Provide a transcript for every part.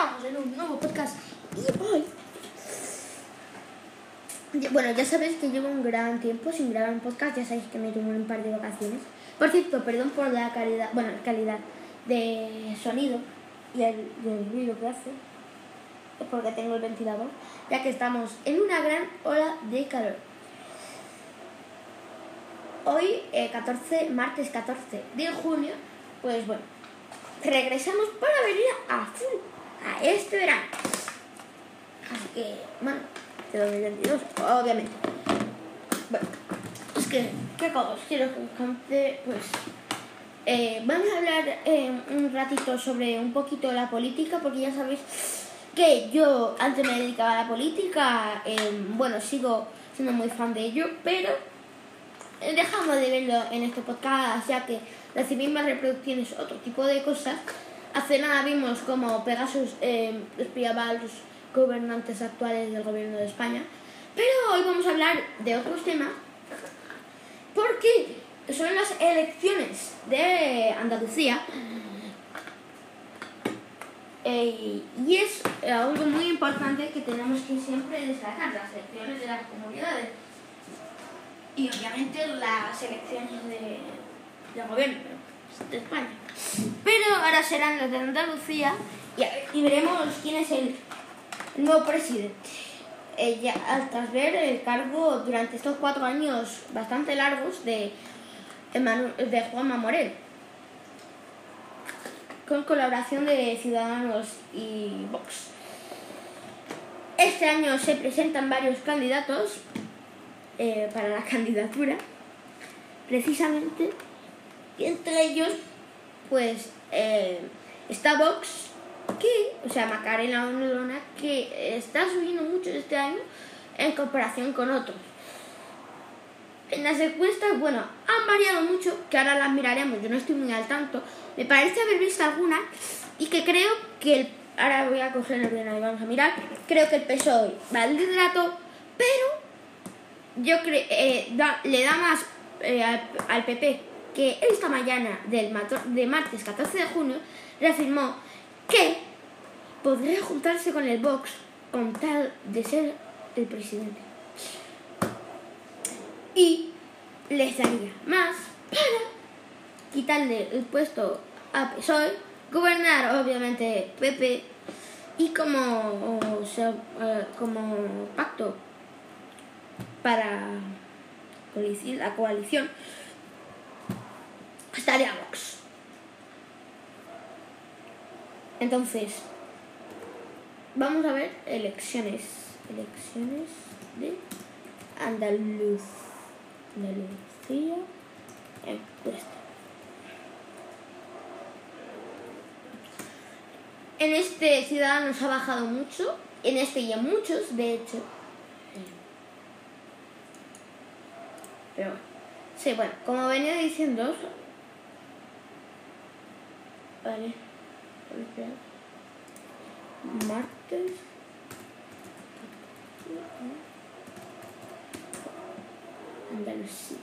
estamos en un nuevo podcast. Y hoy. Bueno, ya sabéis que llevo un gran tiempo sin grabar un podcast. Ya sabéis que me tomo un par de vacaciones. Por cierto, perdón por la calidad, bueno, calidad de sonido y el, ruido que hace. Porque tengo el ventilador. Ya que estamos en una gran ola de calor. Hoy, 14, eh, martes 14 de junio, pues bueno, regresamos para venir a a este verano. Así que, bueno, de 2022, obviamente. Bueno, es que, ¿qué cosas quiero que Pues, eh, vamos a hablar eh, un ratito sobre un poquito la política, porque ya sabéis que yo antes me dedicaba a la política, eh, bueno, sigo siendo muy fan de ello, pero dejamos de verlo en este podcast, ya que recibí más reproducciones, otro tipo de cosas. Hace nada vimos como Pegasus eh, espiaba a los gobernantes actuales del gobierno de España, pero hoy vamos a hablar de otros temas porque son las elecciones de Andalucía. Eh, y es algo muy importante que tenemos que siempre destacar, las elecciones de las comunidades. Y obviamente las elecciones de, del gobierno de España. Pero ahora serán las de Andalucía y, veremos quién es el nuevo presidente. Ella, tras ver el cargo durante estos cuatro años bastante largos de, de Juanma Morel, con colaboración de Ciudadanos y Vox. Este año se presentan varios candidatos eh, para la candidatura, precisamente, y entre ellos pues eh, está Vox, que, o sea, Macarena Olona, que está subiendo mucho este año en comparación con otros. En las encuestas, bueno, han variado mucho, que ahora las miraremos, yo no estoy muy al tanto. Me parece haber visto algunas y que creo que el, ahora voy a coger el ordenador y vamos a mirar. Creo que el PSOE va al liderato, pero yo creo eh, le da más eh, al PP que esta mañana del de martes 14 de junio reafirmó que podría juntarse con el Vox con tal de ser el presidente. Y les daría más para quitarle el puesto a PSOE, gobernar obviamente PP y como, eh, como pacto para la coalición estaría Vox. Entonces, vamos a ver elecciones. Elecciones de Andaluz. Andalucía. Encuesta. En este Ciudadanos ha bajado mucho. En este y en muchos, de hecho. Pero. Sí, bueno, como venía diciendo, Vale. Martes. Andalucía.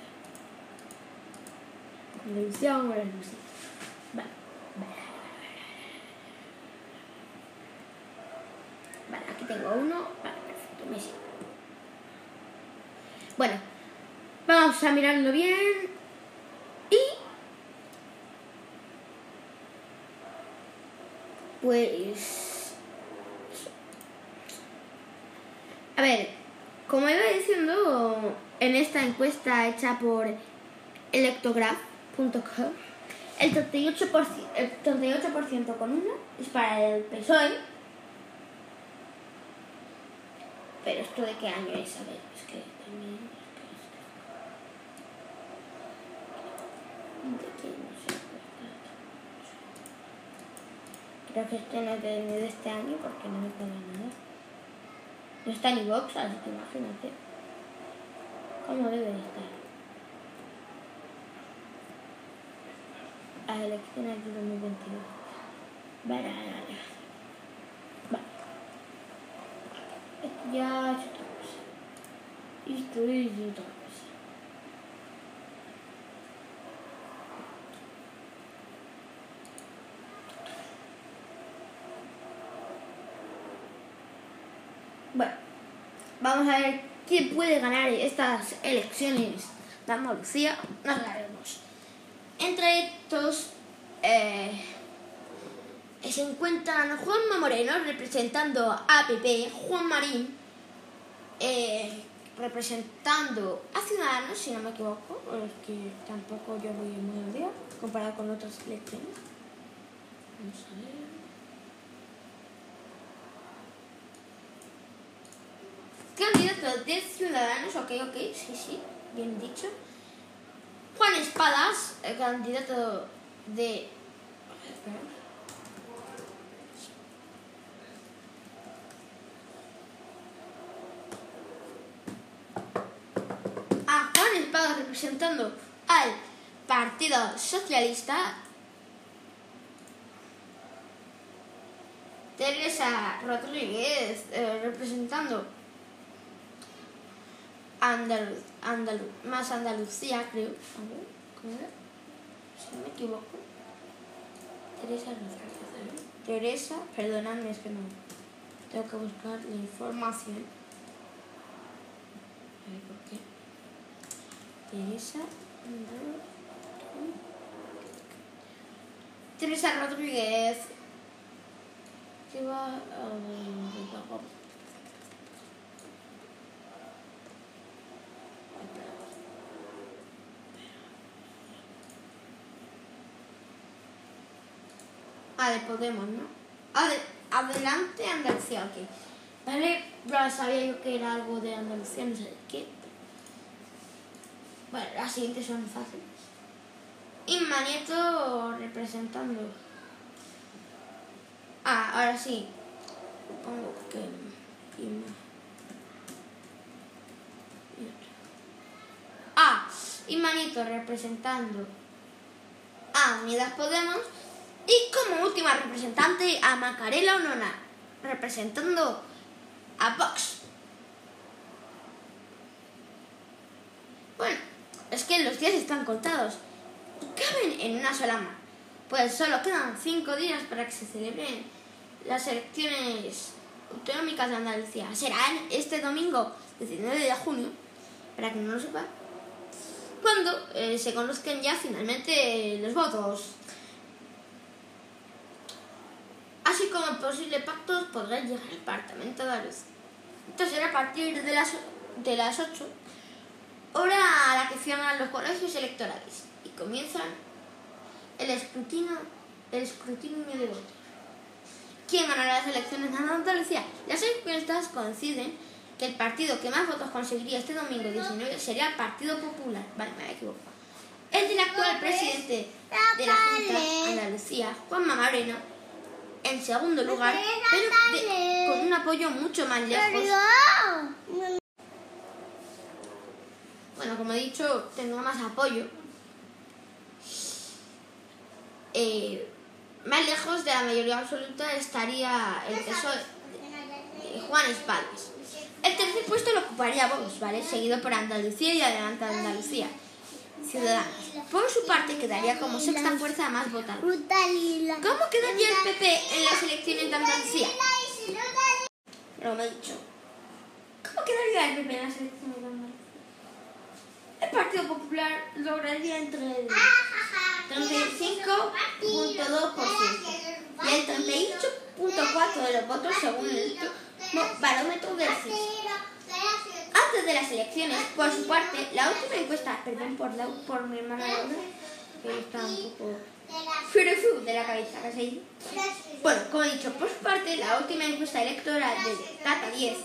Andalucía o Andalucía. Vale. Vale, aquí tengo uno. Vale, perfecto, me sigo. Bueno, vamos a mirarlo bien. Pues... A ver, como iba diciendo, en esta encuesta hecha por electograph.com, el 38%, el 38 con uno es para el PSOE. Pero esto de qué año es, a ver, es que también... ¿De qué? No sé. Creo que no es de, este año porque no me pone nada. No está ni Vox, así que imagínate. ¿Cómo debe de estar? Las elecciones de 2022. Vale, vale. Esto ya es. Esto es otra. Bueno, vamos a ver quién puede ganar estas elecciones de Andalucía. Nos la vemos. Entre estos eh, se encuentran Juanma Moreno representando a PP, Juan Marín eh, representando a Ciudadanos, si no me equivoco, porque tampoco yo voy muy al día comparado con otras elecciones. De Ciudadanos, ok, ok, sí, sí, bien dicho. Juan Espadas, el candidato de... A Juan Espadas representando al Partido Socialista. Teresa Rodríguez eh, representando Andaluz, Andaluz, más Andalucía, creo. A ver, ¿cómo era? Si no me equivoco. Teresa Rodríguez. Teresa, perdonadme, es que no. Tengo que buscar la información. A ver por qué. Teresa. Teresa Rodríguez. ¿Qué va a.? Ah, de Podemos, ¿no? Ade adelante Andalucía, ok. Vale, ya sabía yo que era algo de Andalucía, no sé qué. Bueno, las siguientes son fáciles. Inma Nieto representando. Ah, ahora sí. Supongo que. Ah, Inma Nieto representando a Unidas Podemos. Y como última representante a Macarela Onona, representando a Vox. Bueno, es que los días están contados y caben en una sola mano. Pues solo quedan cinco días para que se celebren las elecciones autonómicas de Andalucía. Serán este domingo 19 de junio, para que no lo sepa, cuando eh, se conozcan ya finalmente los votos. Así como posibles pactos podrán llegar al Parlamento de Andaluz. Esto será a partir de las, de las 8, hora a la que cierran los colegios electorales y comienzan el escrutinio, el escrutinio de votos. ¿Quién ganará las elecciones en Andalucía? Las encuestas coinciden que el partido que más votos conseguiría este domingo 19 sería el Partido Popular. Vale, me he equivocado. El del actual presidente de la Junta de Andalucía, Juanma Moreno, en segundo lugar, pero de- con un apoyo mucho más lejos. Bueno, como he dicho, tendrá más apoyo. Eh, más lejos de la mayoría absoluta estaría el PSOE de Juan Espadas. El tercer puesto lo ocuparía Vox, ¿vale? Seguido por Andalucía y adelante Andalucía. Ciudadanos. Por su parte, quedaría como sexta fuerza más votada. ¿Cómo quedaría el PP en las elecciones de Andalucía? Me he dicho. ¿Cómo quedaría el PP en las elecciones de Andalucía? El Partido Popular lograría entre el 35.2% y el 38.4% de los votos según el barómetro del CIS. Antes de las elecciones, por su parte, la última encuesta, perdón por, la, por mi hermana Laura, que está un poco de la cabeza, ¿qué se dice? Bueno, como he dicho, por su parte, la última encuesta electoral de Data 10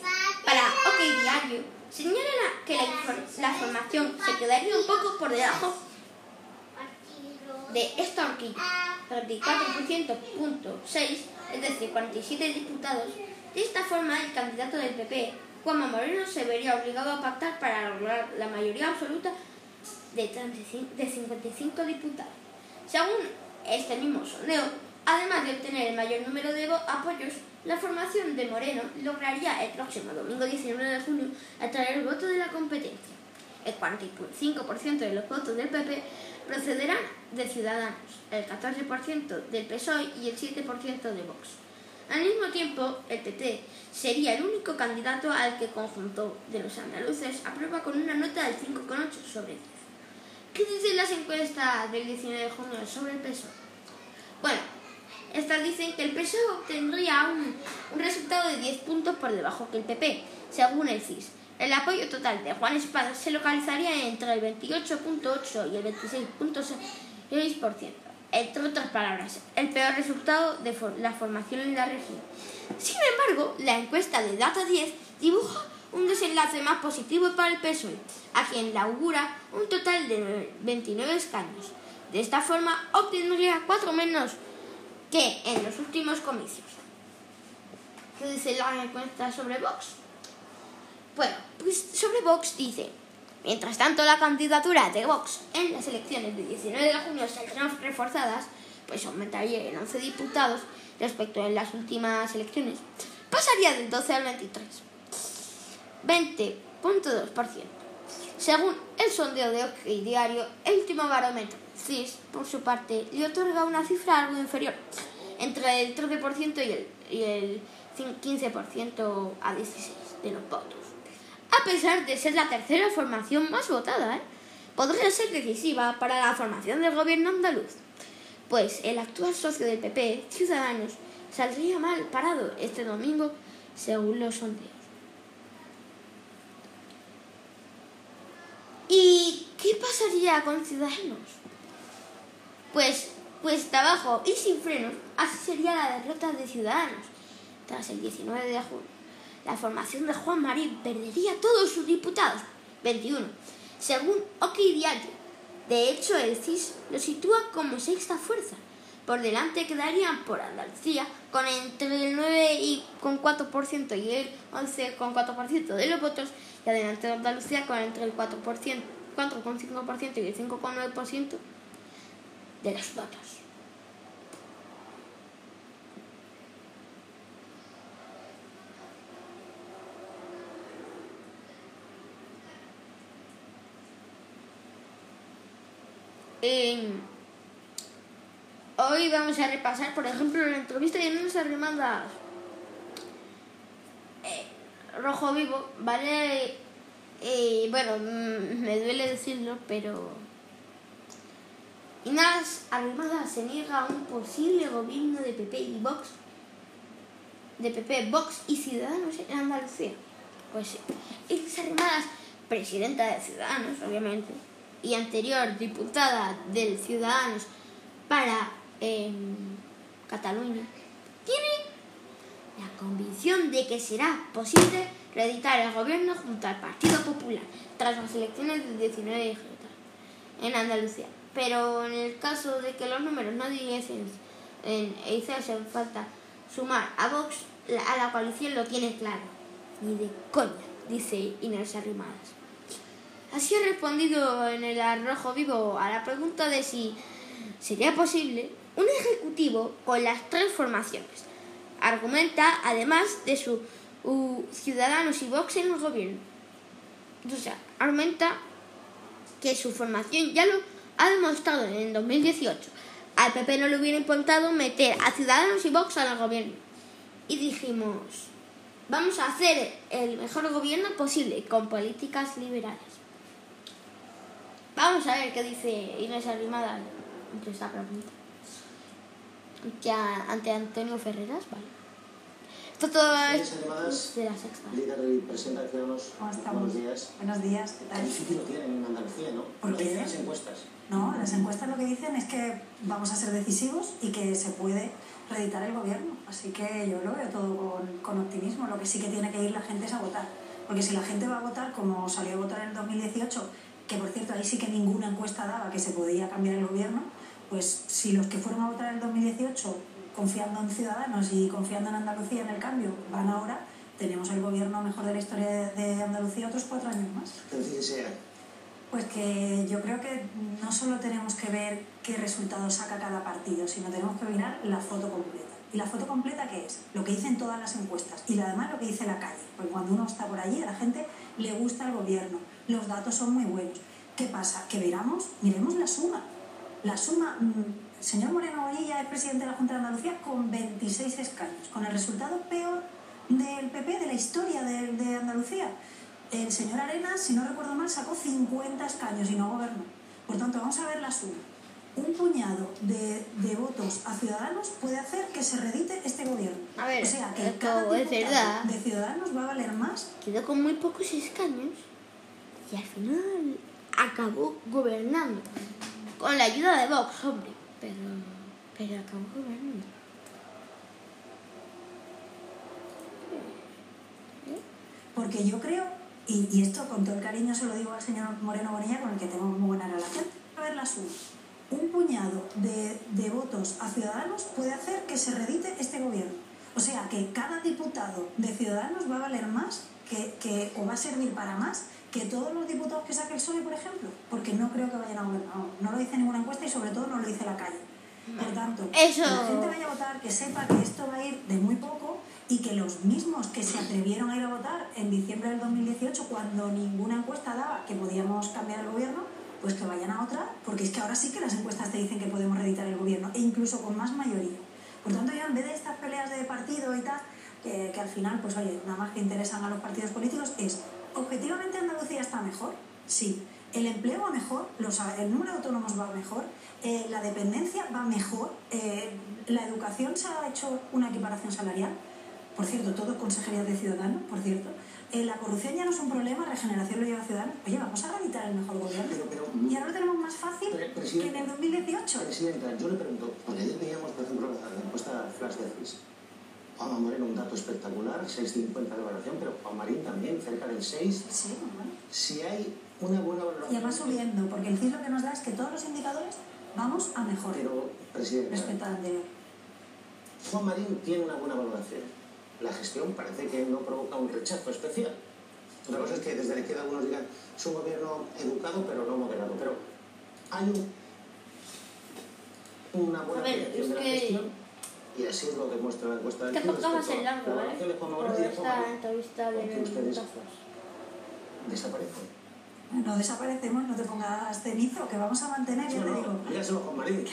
para OK Diario señala la- que la, la formación se quedaría un poco por debajo de esta horquilla, 34.6, es decir, 47 diputados. De esta forma, el candidato del PP, Juanma Moreno, se vería obligado a pactar para lograr la mayoría absoluta de, 35 de 55 diputados. Según este mismo sondeo, además de obtener el mayor número de apoyos, la formación de Moreno lograría el próximo domingo 19 de junio atraer el voto de la competencia. El 45% de los votos del PP procederán de Ciudadanos, el 14% del PSOE y el 7% de Vox. Al mismo tiempo, el PP sería el único candidato al que conjunto de los andaluces aprueba con una nota del 5,8 sobre 10. ¿Qué dicen las encuestas del 19 de junio sobre el PSOE? Bueno, estas dicen que el PSOE obtendría un, un resultado de 10 puntos por debajo que el PP, según el CIS. El apoyo total de Juan Espada se localizaría entre el 28.8 y el 26.6%. Entre otras palabras, el peor resultado de la formación en la región. Sin embargo, la encuesta de Data 10 dibuja un desenlace más positivo para el PSOE, a quien le augura un total de 29 escaños. De esta forma, obtendría 4 menos que en los últimos comicios. ¿Qué dice la encuesta sobre Vox? Bueno, pues sobre Vox dice, mientras tanto la candidatura de Vox en las elecciones del 19 de junio saldrán reforzadas, pues aumentaría en 11 diputados respecto a las últimas elecciones, pasaría del 12 al 23. 20.2%. Según el sondeo de OK Diario, el último barómetro CIS, por su parte, le otorga una cifra algo inferior, entre el 13% y el, y el 15% a 16% de los votos. A pesar de ser la tercera formación más votada, ¿eh? podría ser decisiva para la formación del gobierno andaluz, pues el actual socio del PP, Ciudadanos, saldría mal parado este domingo según los sondeos. ¿Y qué pasaría con Ciudadanos? Pues cuesta abajo y sin frenos, así sería la derrota de Ciudadanos tras el 19 de junio. La formación de Juan Marín perdería todos sus diputados, 21, según OK Diario. De hecho, el CIS lo sitúa como sexta fuerza. Por delante quedarían por Andalucía con entre el 9,4% y el 11,4% de los votos y adelante de Andalucía con entre el 4%, 4,5% y el 5,9% de los votos. Hoy vamos a repasar, por ejemplo, la entrevista de Nunes Arrimadas. Eh, rojo vivo, ¿vale? Eh, bueno, mm, me duele decirlo, pero Inés Arrimadas se niega a un posible gobierno de PP y Vox, de PP, Vox y Ciudadanos en Andalucía. Pues sí. Inés Arrimadas, presidenta de Ciudadanos, obviamente, y anterior diputada del Ciudadanos para em, Cataluña, tiene la convicción de que será posible reeditar el gobierno junto al Partido Popular tras las elecciones del 19 de junio en Andalucía. Pero en el caso de que los números no diesen en e hiciese falta sumar a Vox, a la coalición lo tiene claro. Ni de coña, dice Inés Arrimadas. Así ha respondido en el arrojo vivo a la pregunta de si sería posible un ejecutivo con las tres formaciones. Argumenta además de su Ciudadanos y Vox en el gobierno. O sea, argumenta que su formación ya lo ha demostrado en el 2018. Al PP no le hubiera importado meter a Ciudadanos y Vox al gobierno. Y dijimos, vamos a hacer el mejor gobierno posible con políticas liberales. Vamos a ver qué dice Inés Arrimada ante esta pregunta. Ante Antonio Ferreras, vale. Esto todo es de la sexta. Líder y presidenta de Ciudadanos, buenos días. Buenos días, ¿qué tal? Qué difícil lo tienen en Andalucía, ¿no? ¿Por qué? las encuestas. No, las encuestas lo que dicen es que vamos a ser decisivos y que se puede reeditar el gobierno. Así que yo lo veo todo con, con optimismo. Lo que sí que tiene que ir la gente es a votar. Porque si la gente va a votar como salió a votar en el 2018, que por cierto ahí sí que ninguna encuesta daba que se podía cambiar el gobierno, pues si los que fueron a votar en el 2018 confiando en Ciudadanos y confiando en Andalucía en el cambio, van ahora, tenemos el gobierno mejor de la historia de Andalucía otros cuatro años más. ¿Qué Pues que yo creo que no solo tenemos que ver qué resultados saca cada partido, sino tenemos que mirar la foto completa. ¿Y la foto completa qué es? Lo que dicen todas las encuestas y además lo que dice la calle. Porque cuando uno está por allí, a la gente le gusta el gobierno, los datos son muy buenos. ¿Qué pasa? Que miramos, miremos la suma. La suma mm, El señor Moreno Bonilla es presidente de la Junta de Andalucía con 26 escaños, con el resultado peor del PP de la historia de, de Andalucía. El señor Arenas, si no recuerdo mal, sacó 50 escaños y no gobernó. Por tanto, vamos a ver la suma. Un puñado de, de, votos a Ciudadanos puede hacer que se redite este gobierno. A ver, o sea, que cada es verdad. de Ciudadanos va a valer más. Quedó con muy pocos escaños y al final acabó gobernando. Con la ayuda de Vox, hombre. Pero, pero acabó gobernando. Porque yo creo, y, y, esto con todo el cariño se lo digo al señor Moreno Bonilla, con el que tengo muy buena relación, a ver la suma. Un puñado de, de votos a Ciudadanos puede hacer que se redite este gobierno. O sea, que cada diputado de Ciudadanos va a valer más que, que, o va a servir para más que todos los diputados que saque el PSOE, por ejemplo, porque no creo que vayan a gobernar. No, no lo dice ninguna encuesta y sobre todo no lo dice la calle. Por tanto, Eso... que la gente vaya a votar, que sepa que esto va a ir de muy poco y que los mismos que se atrevieron a ir a votar en diciembre del 2018, cuando ninguna encuesta daba que podíamos cambiar el gobierno, pues que vayan a otra, porque es que ahora sí que las encuestas te dicen que podemos reeditar el gobierno, e incluso con más mayoría. Por tanto, yo en vez de estas peleas de partido y tal, que, que al final, pues oye, nada más que interesan a los partidos políticos, es, ¿objetivamente Andalucía está mejor? Sí. ¿El empleo va mejor? Los, ¿El número de autónomos va mejor? Eh, ¿La dependencia va mejor? Eh, ¿La educación se ha hecho una equiparación salarial? Por cierto, todo consejería de Ciudadanos, por cierto. Eh, la corrupción ya no es un problema, regeneración lo lleva Ciudadanos. Oye, vamos a reeditar el mejor gobierno. Pero, pero, y ahora lo tenemos más fácil que en el 2018. Presidenta, yo le pregunto, porque ayer veíamos, por ejemplo, la encuesta Flash de CIS. Juan Moreno un dato espectacular, 6,50 de evaluación, pero Juan Marín también, cerca del 6. Sí, bueno. Si hay una buena valoración... Y va subiendo, porque el CIS lo que nos da es que todos los indicadores vamos a mejor. Pero, Presidenta... Respecto al anterior. Juan Marín tiene una buena valoración. La gestión parece que no provoca un rechazo especial. Otra cosa es que desde la izquierda algunos digan es un gobierno educado pero no moderado. Pero hay un, una buena apreciación de la gestión y así lo demuestra la encuesta del CIS. Este podcast va a ser largo, Juan esta entrevista de desaparecen. No desaparecemos, no te pongas cenizo, que vamos a mantener, ya No, te digo, dígaselo a Juan Marín.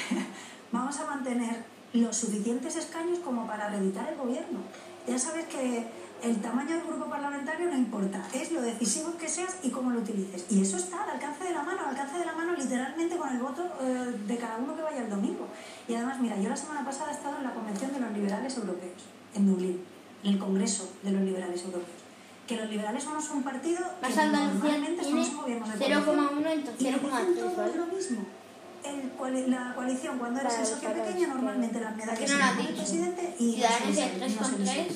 vamos a mantener los suficientes escaños como para reeditar el gobierno. Ya sabes que el tamaño del grupo parlamentario no importa, es lo decisivo que seas y cómo lo utilices. Y eso está al alcance de la mano, al alcance de la mano literalmente con el voto eh, de cada uno que vaya el domingo. Y además, mira, yo la semana pasada he estado en la Convención de los Liberales Europeos, en Dublín, en el Congreso de los Liberales Europeos. Que los liberales somos un partido Más que normalmente somos gobiernos de 0,1 coalición. entonces Y le dicen 0,3, todos ¿vale? lo mismo. El la coalición, cuando eres el socio pequeño, normalmente las medallas no el presidente y no se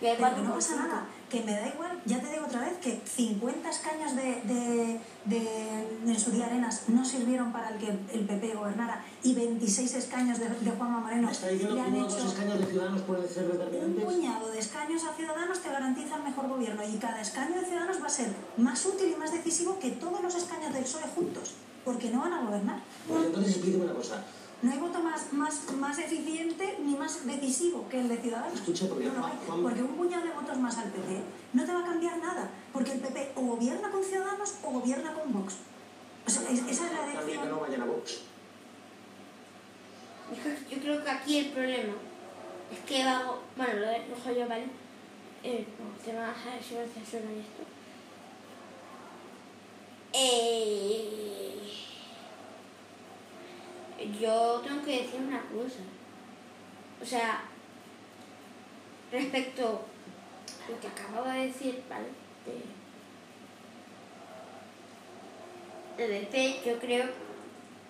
3,3 elige. y de Pero que no pasa 4,5. nada, que me da igual, ya te digo otra vez, que 50 escaños de, de, de, de su día Arenas no sirvieron para el que el PP gobernara y 26 escaños de, de Juanma Moreno ¿Me está diciendo le que han hecho escaños de Ciudadanos pueden ser un determinantes? puñado de escaños a Ciudadanos te garantiza el mejor gobierno y cada escaño de Ciudadanos va a ser más útil y más decisivo que todos los escaños del PSOE juntos, porque no van a gobernar. Pues entonces explíqueme una cosa. No hay voto más, más, más eficiente ni más decisivo que el de Ciudadanos. Escuche, porque No Juan- porque un puñado de votos más al PP no te va a cambiar nada, porque el PP o gobierna con Ciudadanos o gobierna con Vox. O sea, es- esa es la También que no elección. vayan a Vox. Yo yo creo que aquí el problema es que hago, bueno, lo dejo yo, ¿vale? Eh, no, te vas a ver si me censura y esto. Eh, yo tengo que decir una cosa. O sea, respecto a lo que acababa de decir, ¿vale? De, de yo creo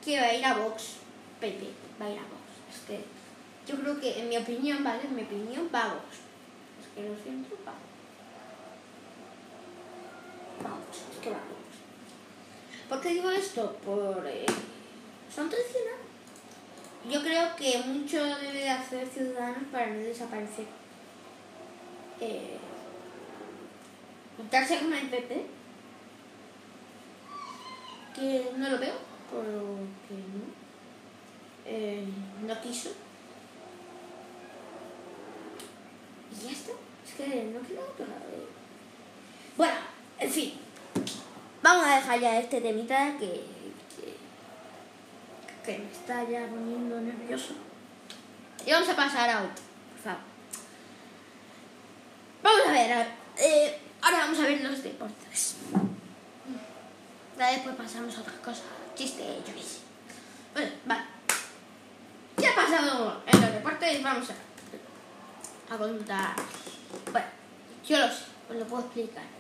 que va a ir a Vox. PP va a ir a Vox. Es que yo creo que, en mi opinión, ¿vale? En mi opinión, va a Vox. Es que lo siento, va. Va a Vox, es que va. ¿Por qué digo esto? Por... eh, son traicionados. Yo creo que mucho debe de hacer Ciudadanos para no desaparecer. Eh, juntarse con el PP, que no lo veo, porque no, eh, no quiso. Y ya está, es que no queda otra. eh. Bueno, en fin, vamos a dejar ya este temita que, me está ya poniendo nervioso. Y vamos a pasar a otro, por favor. Vamos a ver, eh, ahora vamos a ver los deportes. Después pasamos a otra cosa. Chiste, yo qué. Bueno, vale. Ya ha pasado en los deportes, vamos a, a contar. Bueno, yo lo sé, os lo puedo explicar.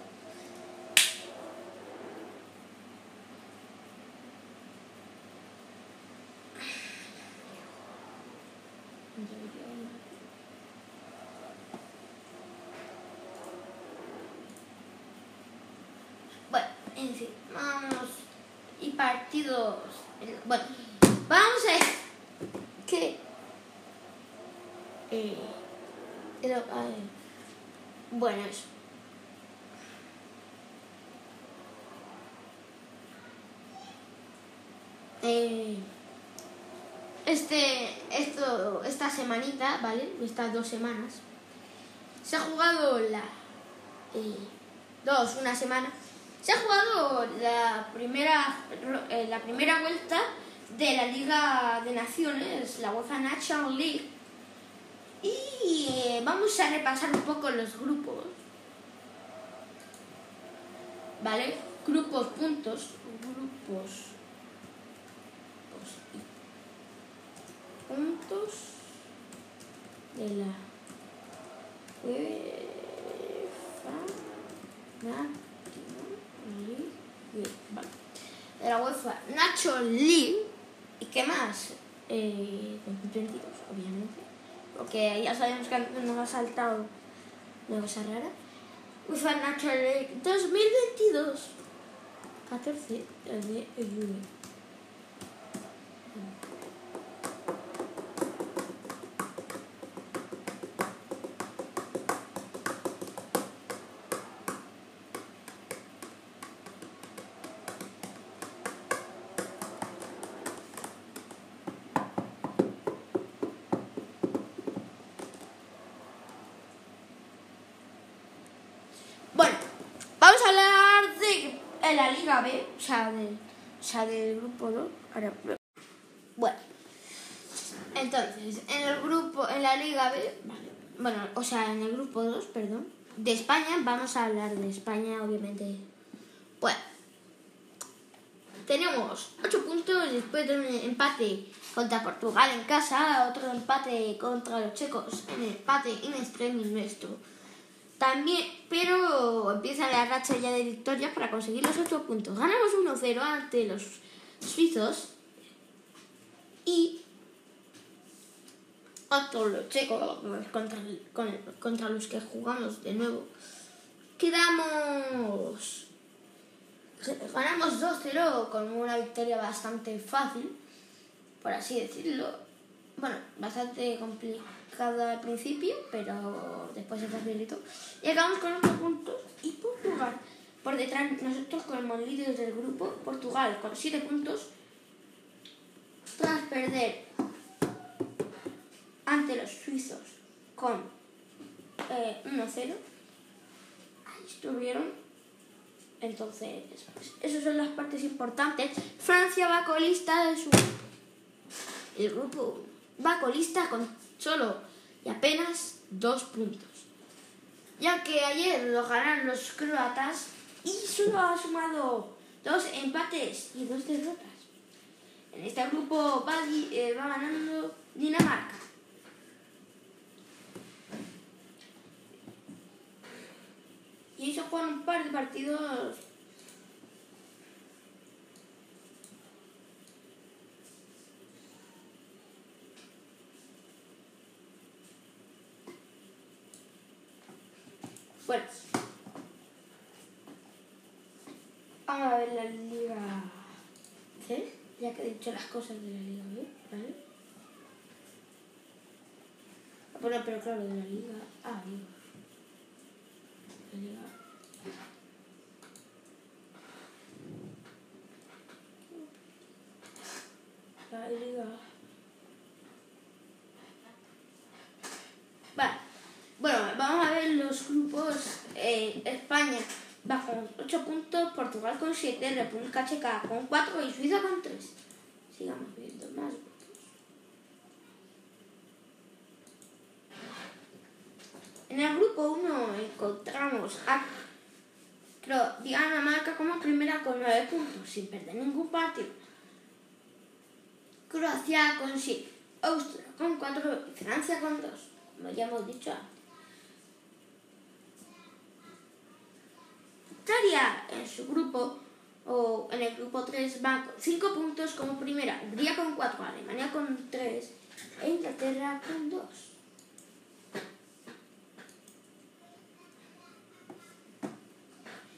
En fin, vamos. Y partidos. Bueno, vamos a que. Eh, bueno, eso. Eh, este, esto, esta semanita, ¿vale? Estas dos semanas, se ha jugado la... eh, dos, una semana, se ha jugado la primera, eh, la primera vuelta de la Liga de Naciones, la UEFA National League, y eh, vamos a repasar un poco los grupos, ¿vale? Grupos, puntos, grupos, puntos de la UEFA vale. de la UEFA National League, ¿y qué más? Eh, 2022, obviamente porque ya sabemos que nos ha saltado una cosa rara. UEFA National League 2022, 14 de junio. Bueno, vamos a hablar de en Liga B, o sea, de, o sea del grupo 2. Ahora, bueno, entonces, en el grupo, en la Liga B, bueno, o sea, en el grupo 2, perdón, de España, vamos a hablar de España, obviamente. Bueno, tenemos 8 puntos después de un empate contra Portugal en casa, otro empate contra los checos, en empate in extremis nuestro. También, pero empieza la racha ya de victorias para conseguir los 8 puntos. Ganamos 1-0 ante los suizos y ante los checos contra, con- contra los que jugamos de nuevo. Quedamos. Ganamos 2-0 con una victoria bastante fácil, por así decirlo. Bueno, bastante complicada al principio, pero después se facilitó. Y acabamos con 8 puntos. Y Portugal, por detrás, nosotros como líderes del grupo, Portugal con 7 puntos, tras perder ante los suizos con eh, 1-0. Ahí estuvieron. Entonces, pues, esas son las partes importantes. Francia va colista de su. El grupo va colista con solo y apenas dos puntos. Ya que ayer lo ganaron los croatas y solo ha sumado dos empates y dos derrotas. En este grupo va, eh, ganando Dinamarca. Y eso juegan un par de partidos. Bueno. Vamos a ver la liga C, ya que he dicho las cosas de la liga B, ¿vale? Bueno, pero claro, de la liga A, digo. La liga La liga. Vale. Bueno, vamos a ver los grupos. Eh, España va con 8 puntos, Portugal con 7, República Checa con 4 y Suiza con 3. Sigamos viendo. más. En el grupo 1 encontramos a Dinamarca como primera con 9 puntos, sin perder ningún partido. Croacia con 7, Austria con 4 y Francia con 2, como ya hemos dicho antes. Italia en su grupo, o en el grupo 3, va con 5 puntos como primera, Hungría con 4, Alemania con 3 e Inglaterra con 2.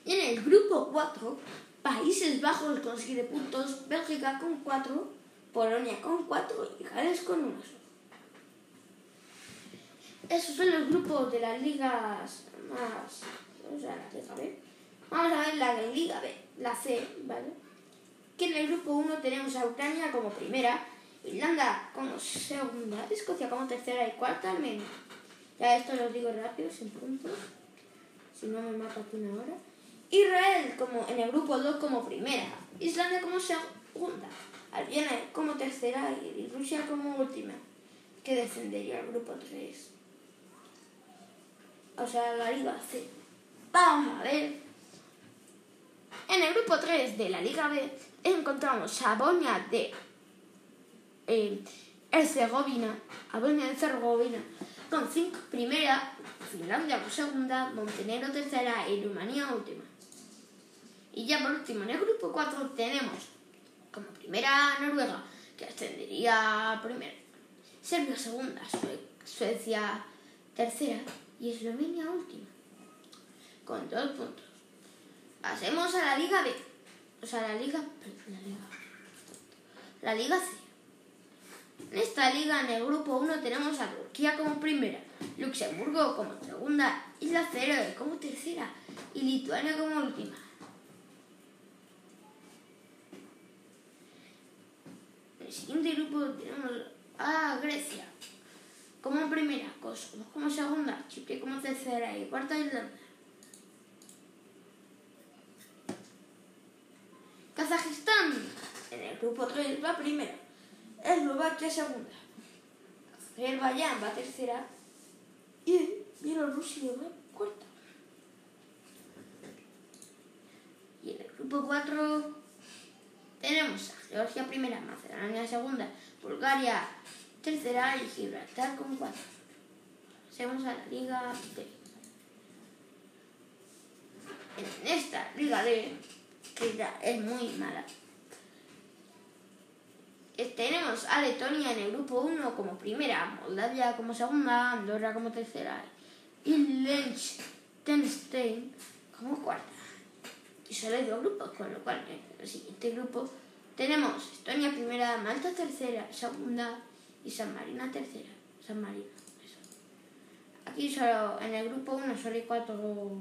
Y en el grupo 4, Países Bajos con 7 puntos, Bélgica con 4, Polonia con 4 y Gales con 1 Esos son los grupos de las ligas más... O sea, la B. Vamos a ver la Liga B, la C, ¿vale? Que en el grupo 1 tenemos a Ucrania como primera, Irlanda como segunda, Escocia como tercera y cuarta, Armenia. Ya esto lo digo rápido, sin puntos. Si no me mata aquí una hora. Israel como en el grupo 2 como primera, Islandia como segunda, Albania como tercera y Rusia como última, que defendería el grupo 3. O sea, la Liga C. Vamos a ver. En el grupo 3 de la Liga B encontramos Sabonia de eh, Herzegovina, de Herzegovina, con 5 primera, Finlandia como segunda, Montenegro tercera y Rumanía última. Y ya por último, en el grupo 4 tenemos como primera Noruega, que ascendería primera, Serbia segunda, Suecia tercera y Eslovenia última, con dos puntos. Pasemos a la Liga B, o sea, la Liga, la Liga, la Liga C. En esta liga, en el grupo 1, tenemos a Turquía como primera, Luxemburgo como segunda, Isla Feroe como tercera y Lituania como última. el siguiente grupo tenemos a Grecia como primera, Kosovo como segunda, Chipre como tercera y cuarta Irlanda. Kazajistán en el grupo 3 va primera, Eslovaquia segunda, Azerbaiyán va tercera y Bielorrusia va cuarta. Y en el grupo 4 tenemos a Georgia primera, Macedonia segunda, Bulgaria tercera y Gibraltar con cuatro. Pasemos a la Liga D. En esta Liga D, es muy mala, eh, tenemos a Letonia en el grupo 1 como primera, Moldavia como segunda, Andorra como tercera y Liechtenstein como cuarta. Y solo hay dos grupos, con lo cual en el siguiente grupo tenemos Estonia primera, Malta tercera, segunda y San Marino tercera. San Marino, eso. Aquí solo, en el grupo 1 solo hay cuatro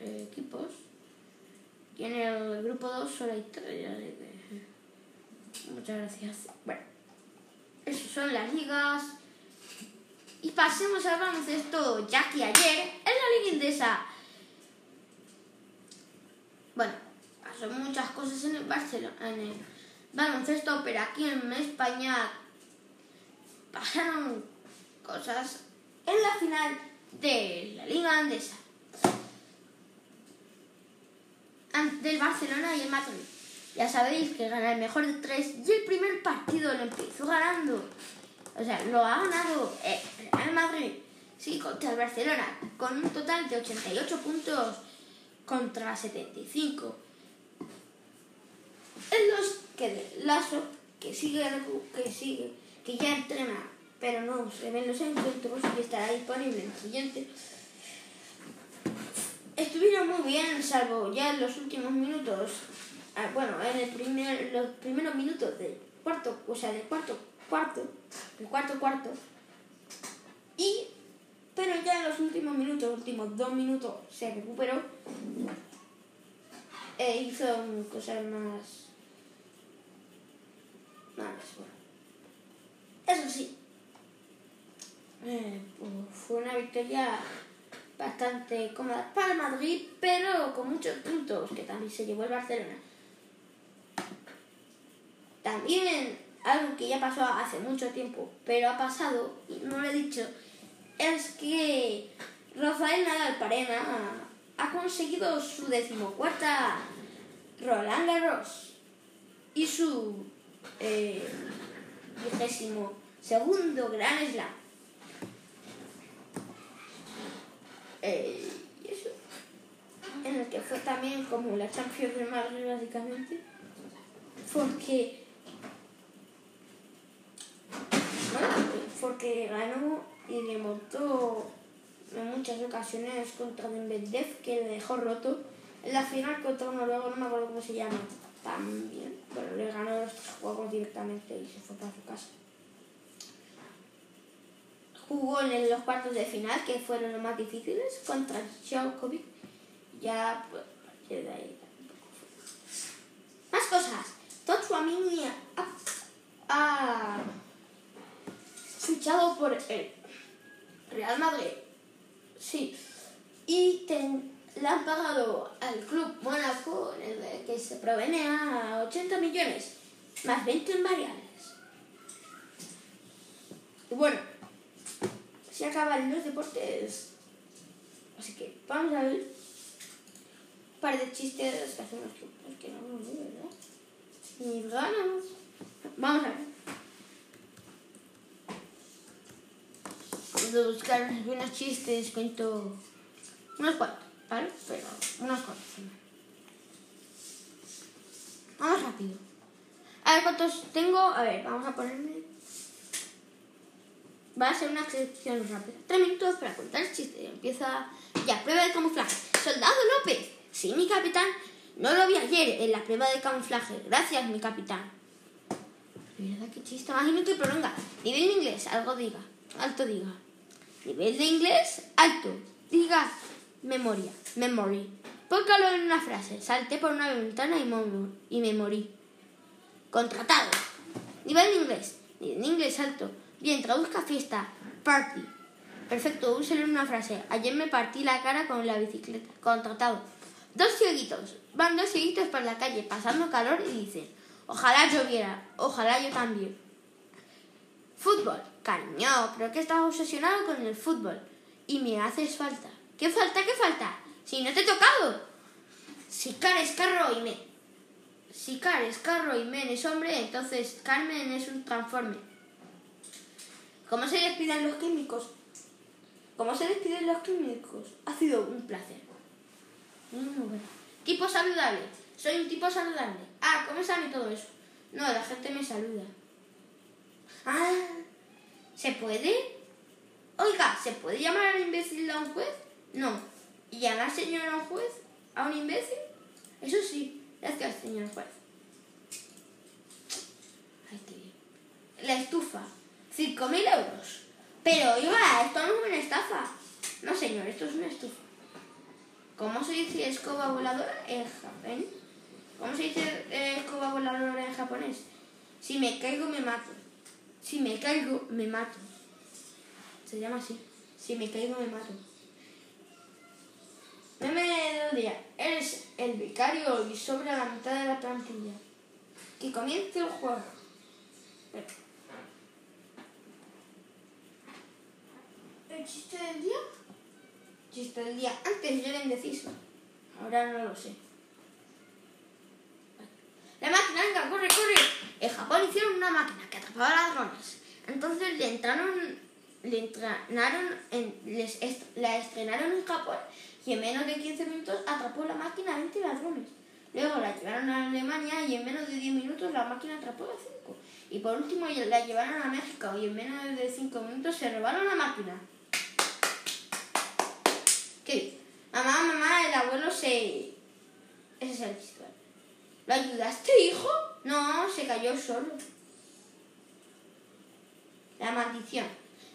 eh, equipos y en el grupo 2 solo hay tres. Muchas gracias. Bueno, esas son las ligas. Y pasemos al baloncesto, ya que ayer en la liga indesa. Bueno, pasó muchas cosas en el Barcelona, en el baloncesto, pero aquí en España pasaron cosas en la final de la Liga Andesa. Del Barcelona y el Madrid. Ya sabéis que gana el mejor de tres y el primer partido lo empezó ganando. O sea, lo ha ganado el Madrid. Sí, contra el Barcelona, con un total de 88 puntos contra 75. En los que Lazo, que sigue, que sigue, que ya entrena, pero no se ven los encuentros y estará disponible en el siguiente. Estuvieron muy bien, salvo ya en los últimos minutos, ah, bueno, en el primer, los primeros minutos del cuarto, o sea, del cuarto cuarto, el cuarto cuarto, y pero ya en los últimos minutos, últimos dos minutos, se recuperó e hizo cosas más eso sí, eh, pues fue una victoria bastante cómoda para Madrid, pero con muchos puntos que también se llevó el Barcelona. También algo que ya pasó hace mucho tiempo, pero ha pasado y no lo he dicho, es que Rafael Nadal Parena ha conseguido su decimocuarta Roland Garros y su eh, vigésimo segundo Gran Slam. Eh, eso, en el que fue también como la Champions de Madrid básicamente, porque porque ganó y le montó en muchas ocasiones contra Medvedev que le dejó roto. En la final contra uno luego, no me acuerdo cómo se llama, también, pero le ganó los tres juegos directamente y se fue para su casa. Jugó en los cuartos de final, que fueron los más difíciles, contra Djokovic. Ya, pues, partir de ahí. Más cosas. Todd Suamini ha, ha fichado por el Real Madrid. Sí. Y ten- le han pagado al club Mónaco, que se proviene a 80 millones, más 20 en variables. Y bueno, se acaban los deportes. Así que vamos a ver un par de chistes que hacen los chicos que no veo, ¿verdad? Mis ganas. Vamos a ver. buscar unos chistes, cuento unos cuantos, ¿vale? Pero unos cuantos. Vamos rápido. A ver cuántos tengo. A ver, vamos a ponerme. Va a ser una sección rápida. Tres minutos para contar el chiste. Empieza ya. Prueba de camuflaje. Soldado López. Sí, mi capitán. No lo vi ayer en la prueba de camuflaje. Gracias, mi capitán. ¿Verdad qué chiste más inútil? Pero venga. Nivel de inglés. Algo diga. Alto diga. Nivel de inglés alto. Diga memoria. Memory. Póngalo en una frase. Salté por una ventana y, y me morí. Contratado. Nivel de inglés. Nivel de inglés alto. Bien, traduzca fiesta. Party. Perfecto, úselo en una frase. Ayer me partí la cara con la bicicleta. Contratado. Dos cieguitos. Van dos cieguitos por la calle pasando calor y dicen, ojalá lloviera, ojalá yo también. Fútbol. Cariño, pero que estás obsesionado con el fútbol. Y me haces falta. ¿Qué falta? ¿Qué falta? Si no te he tocado. Si Car es carro y me... Si Car es carro y Men es hombre, entonces Carmen es un transforme. ¿Cómo se despiden los químicos? ¿Cómo se despiden los químicos? Ha sido un placer. Tipo saludable. Soy un tipo saludable. Ah, ¿cómo sabe todo eso? No, la gente me saluda. Ah, ¿se puede? Oiga, ¿se puede llamar al imbécil a un juez? No. ¿Y llamar señor a un juez? ¿A un imbécil? Eso sí. Gracias, señor juez. Ay, qué bien. La estufa. 5.000 euros. Pero, oiga, esto no es una estafa. No, señor, esto es una estufa. ¿Cómo se dice escoba voladora en japonés? ¿Cómo se dice eh, escoba voladora en japonés? Si me caigo, me mato. Si me caigo, me mato. Se llama así. Si me caigo, me mato. Meme del día. Eres el vicario y sobra la mitad de la plantilla. Que comience el juego. ¿El chiste del día? Chiste del día. Antes yo era indeciso. Ahora no lo sé. La máquina, venga, corre, corre. En Japón hicieron una máquina que atrapaba ladrones. Entonces le entraron, le entrenaron, en, les la estrenaron en Japón y en menos de 15 minutos atrapó la máquina a 20 ladrones. Luego la llevaron a Alemania y en menos de 10 minutos la máquina atrapó a 5. Y por último la llevaron a México y en menos de 5 minutos se robaron la máquina. Mamá, mamá, el abuelo se... Ese es el chiste. ¿Lo ayudaste, hijo? No, se cayó solo. La maldición.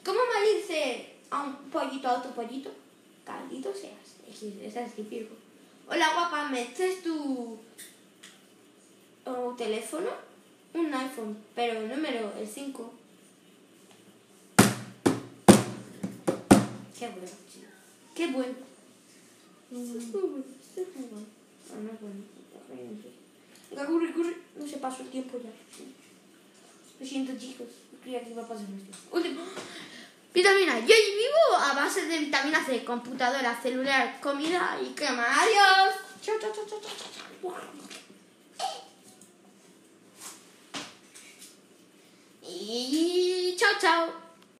¿Cómo maldice a un pollito a otro pollito? Caldito seas. Ese es típico. Hola, guapa, ¿me echas tu o teléfono? Un iPhone, pero el número, el 5. Qué bueno, chico. Qué bueno. Ah, no. Venga, corre, corre. No se pasó el tiempo ya. Lo siento, chicos. Creía que iba a pasar esto. Último. Vitamina. Yo vivo a base de vitamina C, computadora, celular, comida y cama. Adiós. Chao, chao, chao, chao, chao. Y chao, chao.